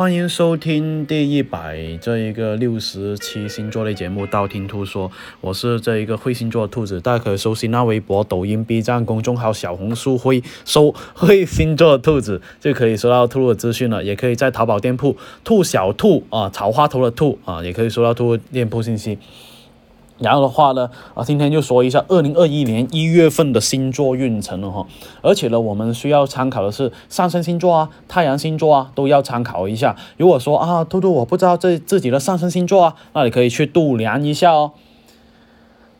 欢迎收听第一百这一个六十七星座类节目《道听途说》，我是这一个会星座的兔子，大家可以搜新浪微博、抖音、B 站公众号、小红书会搜会星座的兔子，就可以收到兔的资讯了。也可以在淘宝店铺“兔小兔”啊，草花头的兔啊，也可以收到兔店铺信息。然后的话呢，啊，今天就说一下二零二一年一月份的星座运程了哈。而且呢，我们需要参考的是上升星座啊、太阳星座啊，都要参考一下。如果说啊，兔兔我不知道这自己的上升星座啊，那你可以去度量一下哦。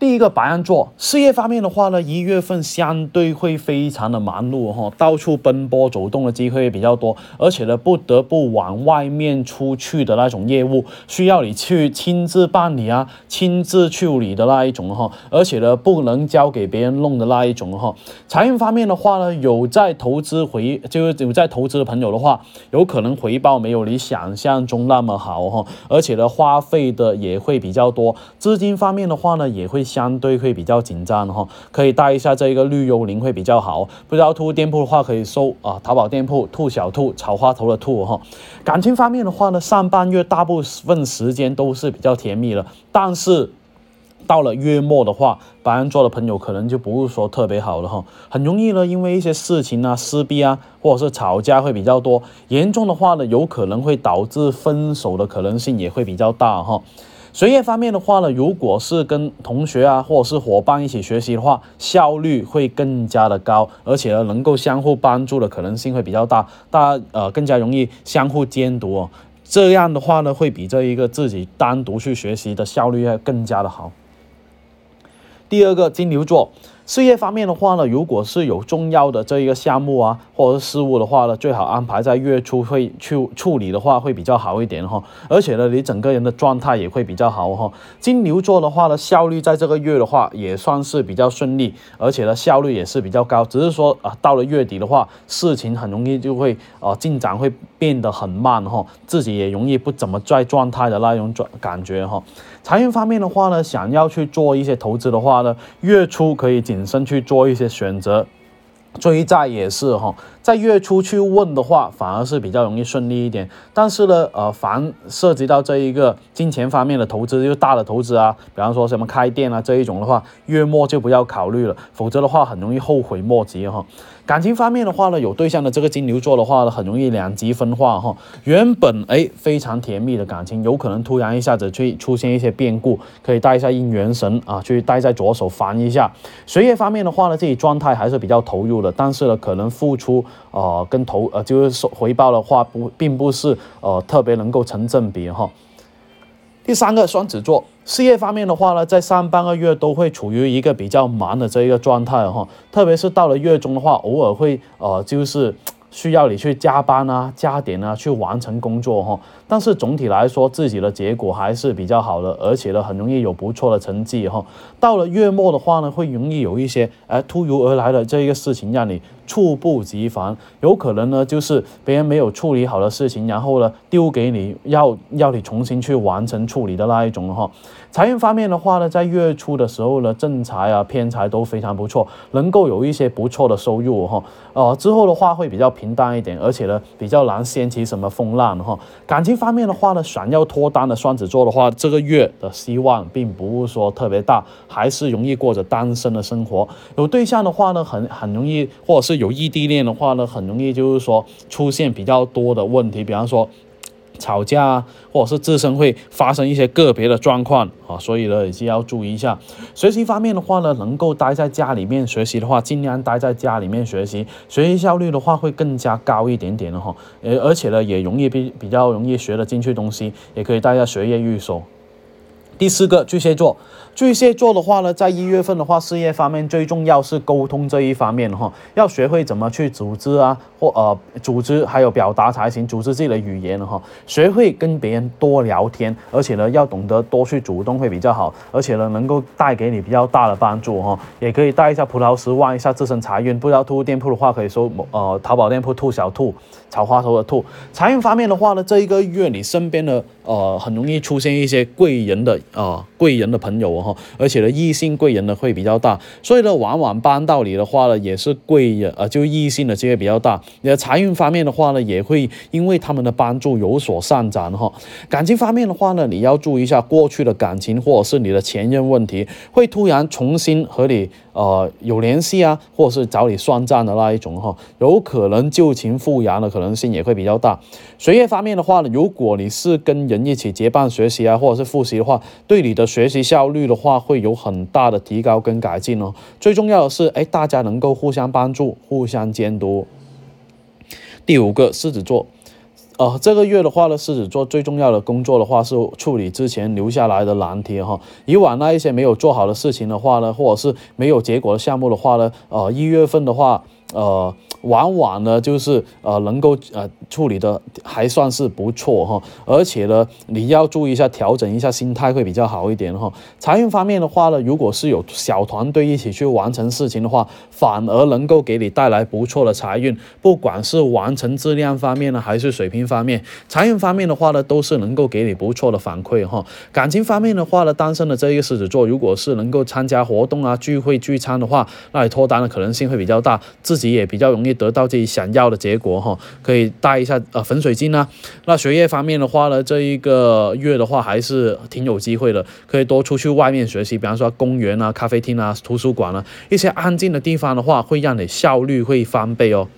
第一个白羊座，事业方面的话呢，一月份相对会非常的忙碌哈，到处奔波走动的机会比较多，而且呢，不得不往外面出去的那种业务，需要你去亲自办理啊，亲自处理的那一种哈，而且呢，不能交给别人弄的那一种哈。财运方面的话呢，有在投资回，就是有在投资的朋友的话，有可能回报没有你想象中那么好哈，而且呢，花费的也会比较多。资金方面的话呢，也会。相对会比较紧张哈，可以带一下这一个绿幽灵会比较好。不知道兔店铺的话，可以搜啊，淘宝店铺兔小兔草花头的兔哈。感情方面的话呢，上半月大部分时间都是比较甜蜜的，但是到了月末的话，白羊座的朋友可能就不是说特别好了哈，很容易呢，因为一些事情啊、撕逼啊，或者是吵架会比较多，严重的话呢，有可能会导致分手的可能性也会比较大哈。学业方面的话呢，如果是跟同学啊或者是伙伴一起学习的话，效率会更加的高，而且呢，能够相互帮助的可能性会比较大，大家呃更加容易相互监督哦。这样的话呢，会比这一个自己单独去学习的效率要更加的好。第二个金牛座。事业方面的话呢，如果是有重要的这一个项目啊，或者是事务的话呢，最好安排在月初会去处理的话会比较好一点哈。而且呢，你整个人的状态也会比较好哈。金牛座的话呢，效率在这个月的话也算是比较顺利，而且呢效率也是比较高。只是说啊，到了月底的话，事情很容易就会啊进展会变得很慢哈，自己也容易不怎么在状态的那种状感觉哈。财运方面的话呢，想要去做一些投资的话呢，月初可以紧本身去做一些选择。追债也是哈，在月初去问的话，反而是比较容易顺利一点。但是呢，呃，凡涉及到这一个金钱方面的投资，就大的投资啊，比方说什么开店啊这一种的话，月末就不要考虑了，否则的话很容易后悔莫及哈。感情方面的话呢，有对象的这个金牛座的话呢，很容易两极分化哈。原本哎非常甜蜜的感情，有可能突然一下子去出现一些变故，可以带一下姻缘神啊，去带在左手翻一下。学业方面的话呢，自己状态还是比较投入的，但是呢，可能付出呃跟投呃就是说回报的话不并不是呃特别能够成正比哈。第三个双子座，事业方面的话呢，在上半个月都会处于一个比较忙的这一个状态哈，特别是到了月中的话，偶尔会呃就是需要你去加班啊、加点啊去完成工作哈。但是总体来说，自己的结果还是比较好的，而且呢，很容易有不错的成绩哈。到了月末的话呢，会容易有一些哎突如而来的这一个事情让你猝不及防，有可能呢就是别人没有处理好的事情，然后呢丢给你要要你重新去完成处理的那一种哈。财运方面的话呢，在月初的时候呢，正财啊偏财都非常不错，能够有一些不错的收入哈。呃，之后的话会比较平淡一点，而且呢比较难掀起什么风浪哈。感情。方面的话呢，想要脱单的双子座的话，这个月的希望并不是说特别大，还是容易过着单身的生活。有对象的话呢，很很容易，或者是有异地恋的话呢，很容易就是说出现比较多的问题，比方说。吵架，或者是自身会发生一些个别的状况啊，所以呢，也是要注意一下。学习方面的话呢，能够待在家里面学习的话，尽量待在家里面学习，学习效率的话会更加高一点点的哈。呃，而且呢，也容易比比较容易学得进去东西，也可以大家学业预手。第四个巨蟹座，巨蟹座的话呢，在一月份的话，事业方面最重要是沟通这一方面哈，要学会怎么去组织啊，或呃组织还有表达才行，组织自己的语言哈，学会跟别人多聊天，而且呢，要懂得多去主动会比较好，而且呢，能够带给你比较大的帮助哈，也可以带一下葡萄石，旺一下自身财运。不知道兔店铺的话，可以搜呃淘宝店铺兔小兔草花头的兔。财运方面的话呢，这一个月你身边的呃很容易出现一些贵人的。啊，贵人的朋友哈，而且呢异性贵人呢会比较大，所以呢往往帮到你的话呢也是贵人呃就异性的机会比较大。你的财运方面的话呢也会因为他们的帮助有所上涨哈。感情方面的话呢你要注意一下过去的感情或者是你的前任问题会突然重新和你。呃，有联系啊，或者是找你算账的那一种哈，有可能旧情复燃的可能性也会比较大。学业方面的话呢，如果你是跟人一起结伴学习啊，或者是复习的话，对你的学习效率的话会有很大的提高跟改进哦。最重要的是，哎，大家能够互相帮助，互相监督。第五个，狮子座。呃，这个月的话呢，狮子座最重要的工作的话是处理之前留下来的难题哈。以往那一些没有做好的事情的话呢，或者是没有结果的项目的话呢，呃，一月份的话，呃。往往呢，就是呃能够呃处理的还算是不错哈，而且呢，你要注意一下，调整一下心态会比较好一点哈。财运方面的话呢，如果是有小团队一起去完成事情的话，反而能够给你带来不错的财运，不管是完成质量方面呢，还是水平方面，财运方面的话呢，都是能够给你不错的反馈哈。感情方面的话呢，单身的这一个狮子座，如果是能够参加活动啊、聚会聚餐的话，那你脱单的可能性会比较大，自己也比较容易。得到自己想要的结果哈，可以带一下呃粉水晶啊。那学业方面的话呢，这一个月的话还是挺有机会的，可以多出去外面学习，比方说公园啊、咖啡厅啊、图书馆啊一些安静的地方的话，会让你效率会翻倍哦。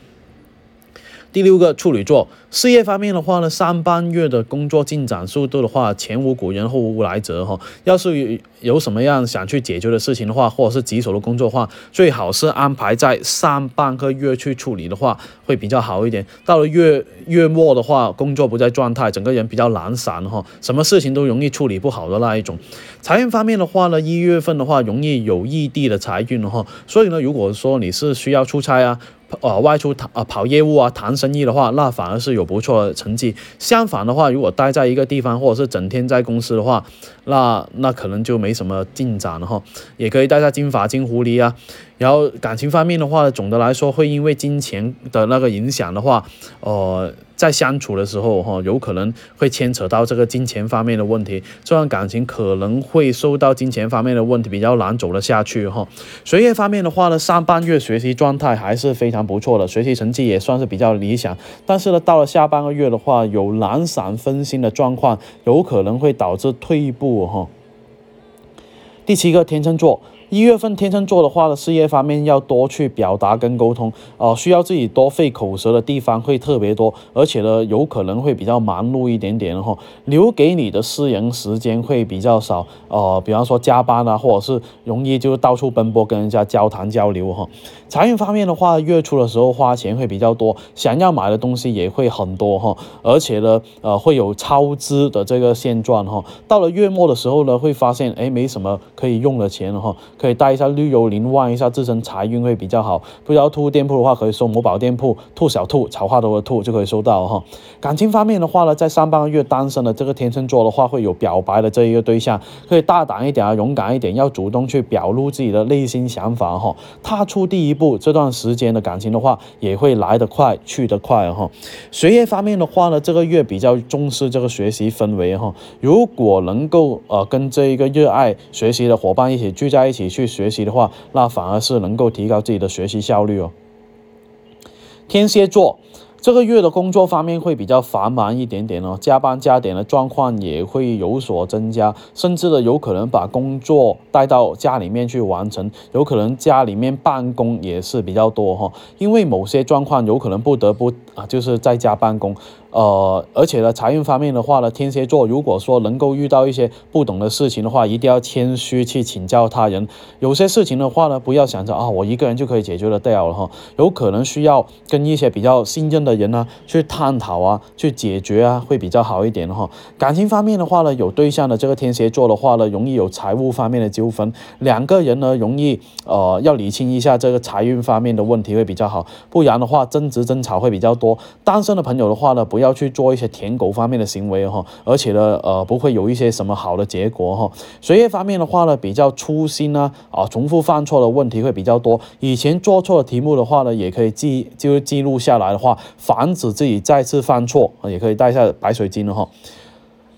第六个处女座事业方面的话呢，上半月的工作进展速度的话，前无古人后无来者哈。要是有什么样想去解决的事情的话，或者是棘手的工作的话，最好是安排在上半个月去处理的话，会比较好一点。到了月月末的话，工作不在状态，整个人比较懒散哈，什么事情都容易处理不好的那一种。财运方面的话呢，一月份的话容易有异地的财运哈，所以呢，如果说你是需要出差啊。呃，外出谈呃跑业务啊，谈生意的话，那反而是有不错的成绩。相反的话，如果待在一个地方，或者是整天在公司的话，那那可能就没什么进展了哈。也可以待在金发金狐狸啊。然后感情方面的话，总的来说会因为金钱的那个影响的话，呃。在相处的时候，哈，有可能会牵扯到这个金钱方面的问题，这段感情可能会受到金钱方面的问题比较难走得下去，哈。学业方面的话呢，上半月学习状态还是非常不错的，学习成绩也算是比较理想。但是呢，到了下半个月的话，有懒散分心的状况，有可能会导致退步，哈。第七个，天秤座。一月份天秤座的话呢，事业方面要多去表达跟沟通，呃，需要自己多费口舌的地方会特别多，而且呢，有可能会比较忙碌一点点哈，留给你的私人时间会比较少，呃，比方说加班啊，或者是容易就到处奔波跟人家交谈交流哈。财运方面的话，月初的时候花钱会比较多，想要买的东西也会很多哈，而且呢，呃，会有超支的这个现状哈。到了月末的时候呢，会发现哎，没什么可以用的钱哈。可以带一下绿幽灵，旺一下自身财运会比较好。不知道兔店铺的话，可以搜某宝店铺兔小兔草花头的兔就可以收到哈。感情方面的话呢，在上半个月单身的这个天秤座的话，会有表白的这一个对象，可以大胆一点啊，勇敢一点，要主动去表露自己的内心想法哈。踏出第一步，这段时间的感情的话，也会来得快去得快哈。学业方面的话呢，这个月比较重视这个学习氛围哈。如果能够呃跟这一个热爱学习的伙伴一起聚在一起。去学习的话，那反而是能够提高自己的学习效率哦。天蝎座。这个月的工作方面会比较繁忙一点点哦，加班加点的状况也会有所增加，甚至呢有可能把工作带到家里面去完成，有可能家里面办公也是比较多哈，因为某些状况有可能不得不啊就是在家办公，呃，而且呢财运方面的话呢，天蝎座如果说能够遇到一些不懂的事情的话，一定要谦虚去请教他人，有些事情的话呢，不要想着啊我一个人就可以解决得掉了哈，有可能需要跟一些比较信任的。人呢，去探讨啊，去解决啊，会比较好一点哈。感情方面的话呢，有对象的这个天蝎座的话呢，容易有财务方面的纠纷，两个人呢，容易呃要理清一下这个财运方面的问题会比较好，不然的话争执争吵会比较多。单身的朋友的话呢，不要去做一些舔狗方面的行为哈，而且呢，呃，不会有一些什么好的结果哈。学业方面的话呢，比较粗心呢，啊，重复犯错的问题会比较多。以前做错的题目的话呢，也可以记就是记录下来的话。防止自己再次犯错，也可以带下白水晶了哈。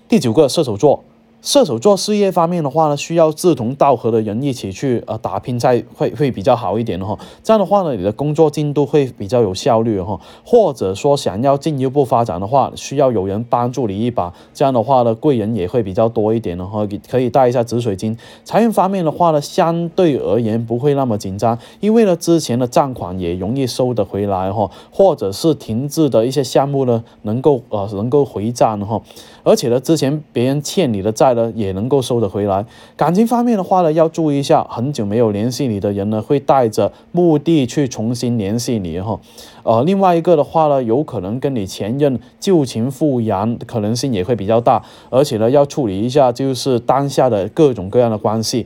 第九个射手座。射手座事业方面的话呢，需要志同道合的人一起去呃打拼，才会会比较好一点的哈。这样的话呢，你的工作进度会比较有效率哈。或者说想要进一步发展的话，需要有人帮助你一把。这样的话呢，贵人也会比较多一点的哈。可以带一下紫水晶。财运方面的话呢，相对而言不会那么紧张，因为呢之前的账款也容易收得回来哈，或者是停滞的一些项目呢，能够呃能够回账哈。而且呢，之前别人欠你的债也能够收得回来。感情方面的话呢，要注意一下，很久没有联系你的人呢，会带着目的去重新联系你哈。呃，另外一个的话呢，有可能跟你前任旧情复燃，可能性也会比较大。而且呢，要处理一下就是当下的各种各样的关系。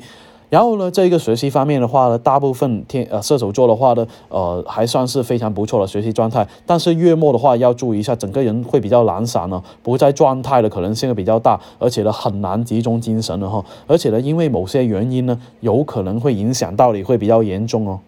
然后呢，这一个学习方面的话呢，大部分天呃射手座的话呢，呃还算是非常不错的学习状态。但是月末的话要注意一下，整个人会比较懒散呢，不在状态的可能性比较大，而且呢很难集中精神的哈。而且呢，因为某些原因呢，有可能会影响到你会比较严重哦。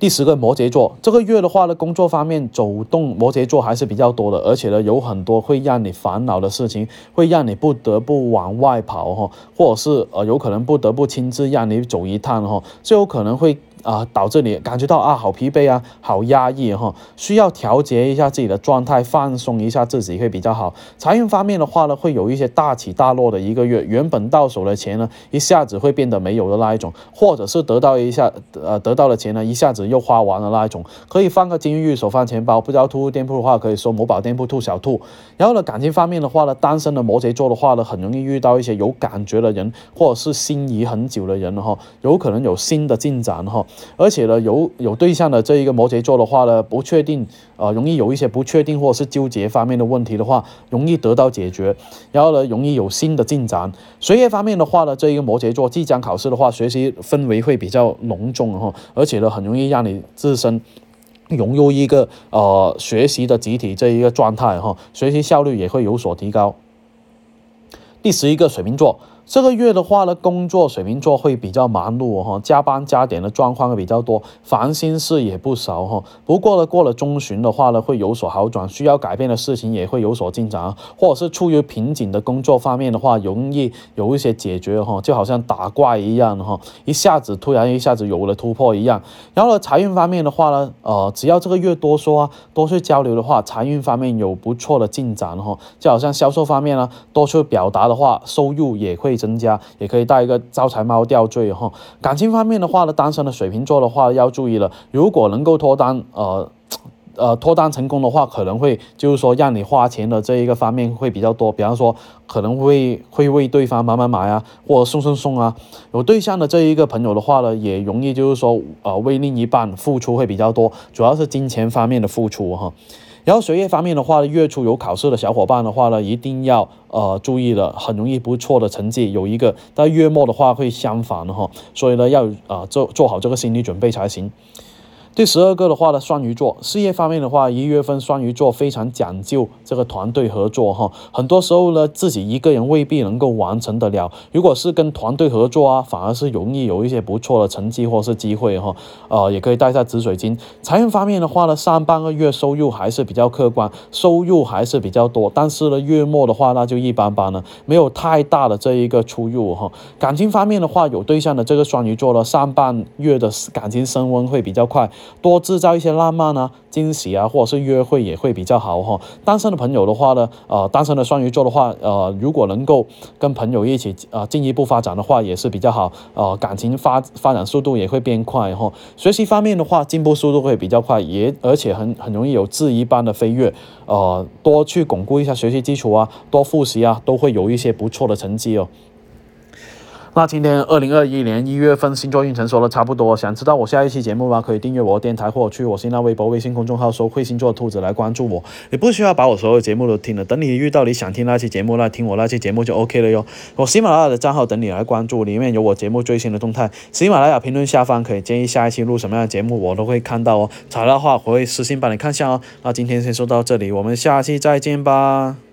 第十个摩羯座，这个月的话呢，工作方面走动，摩羯座还是比较多的，而且呢，有很多会让你烦恼的事情，会让你不得不往外跑哈，或者是呃，有可能不得不亲自让你走一趟哈，就有可能会。啊，导致你感觉到啊，好疲惫啊，好压抑哈，需要调节一下自己的状态，放松一下自己会比较好。财运方面的话呢，会有一些大起大落的一个月，原本到手的钱呢，一下子会变得没有的那一种，或者是得到一下，呃，得到的钱呢，一下子又花完了那一种。可以放个金玉手放钱包，不知道兔兔店铺的话，可以说某宝店铺兔小兔。然后呢，感情方面的话呢，单身的摩羯座的话呢，很容易遇到一些有感觉的人，或者是心仪很久的人哈，有可能有新的进展哈。而且呢，有有对象的这一个摩羯座的话呢，不确定，呃，容易有一些不确定或是纠结方面的问题的话，容易得到解决。然后呢，容易有新的进展。学业方面的话呢，这一个摩羯座即将考试的话，学习氛围会比较浓重哈，而且呢，很容易让你自身融入一个呃学习的集体这一个状态哈，学习效率也会有所提高。第十一个水瓶座。这个月的话呢，工作水瓶座会比较忙碌哈，加班加点的状况会比较多，烦心事也不少哈。不过呢，过了中旬的话呢，会有所好转，需要改变的事情也会有所进展，或者是处于瓶颈的工作方面的话，容易有一些解决哈，就好像打怪一样哈，一下子突然一下子有了突破一样。然后呢，财运方面的话呢，呃，只要这个月多说啊，多去交流的话，财运方面有不错的进展哈，就好像销售方面呢，多去表达的话，收入也会。增加也可以带一个招财猫吊坠哈。感情方面的话呢，单身的水瓶座的话要注意了，如果能够脱单，呃呃脱单成功的话，可能会就是说让你花钱的这一个方面会比较多，比方说可能会会为对方买买买啊，或者送送送啊。有对象的这一个朋友的话呢，也容易就是说呃为另一半付出会比较多，主要是金钱方面的付出哈。然后学业方面的话，月初有考试的小伙伴的话呢，一定要呃注意了，很容易不错的成绩有一个，但月末的话会相反的哈，所以呢要啊做做好这个心理准备才行。第十二个的话呢，双鱼座事业方面的话，一月份双鱼座非常讲究这个团队合作哈，很多时候呢自己一个人未必能够完成得了，如果是跟团队合作啊，反而是容易有一些不错的成绩或是机会哈，呃，也可以带下紫水晶。财运方面的话呢，上半个月收入还是比较客观，收入还是比较多，但是呢月末的话那就一般般了，没有太大的这一个出入哈。感情方面的话，有对象的这个双鱼座呢，上半月的感情升温会比较快。多制造一些浪漫啊、惊喜啊，或者是约会也会比较好哈。单身的朋友的话呢，呃，单身的双鱼座的话，呃，如果能够跟朋友一起呃进一步发展的话，也是比较好。呃，感情发发展速度也会变快哈。学习方面的话，进步速度会比较快，也而且很很容易有质疑般的飞跃。呃，多去巩固一下学习基础啊，多复习啊，都会有一些不错的成绩哦。那今天二零二一年一月份星座运程说的差不多，想知道我下一期节目吗？可以订阅我电台或去我新浪微博、微信公众号搜“会星座兔子”来关注我。你不需要把我所有节目都听了，等你遇到你想听那期节目，那听我那期节目就 OK 了哟。我喜马拉雅的账号等你来关注，里面有我节目最新的动态。喜马拉雅评论下方可以建议下一期录什么样的节目，我都会看到哦。材料的话我会私信帮你看下哦。那今天先说到这里，我们下期再见吧。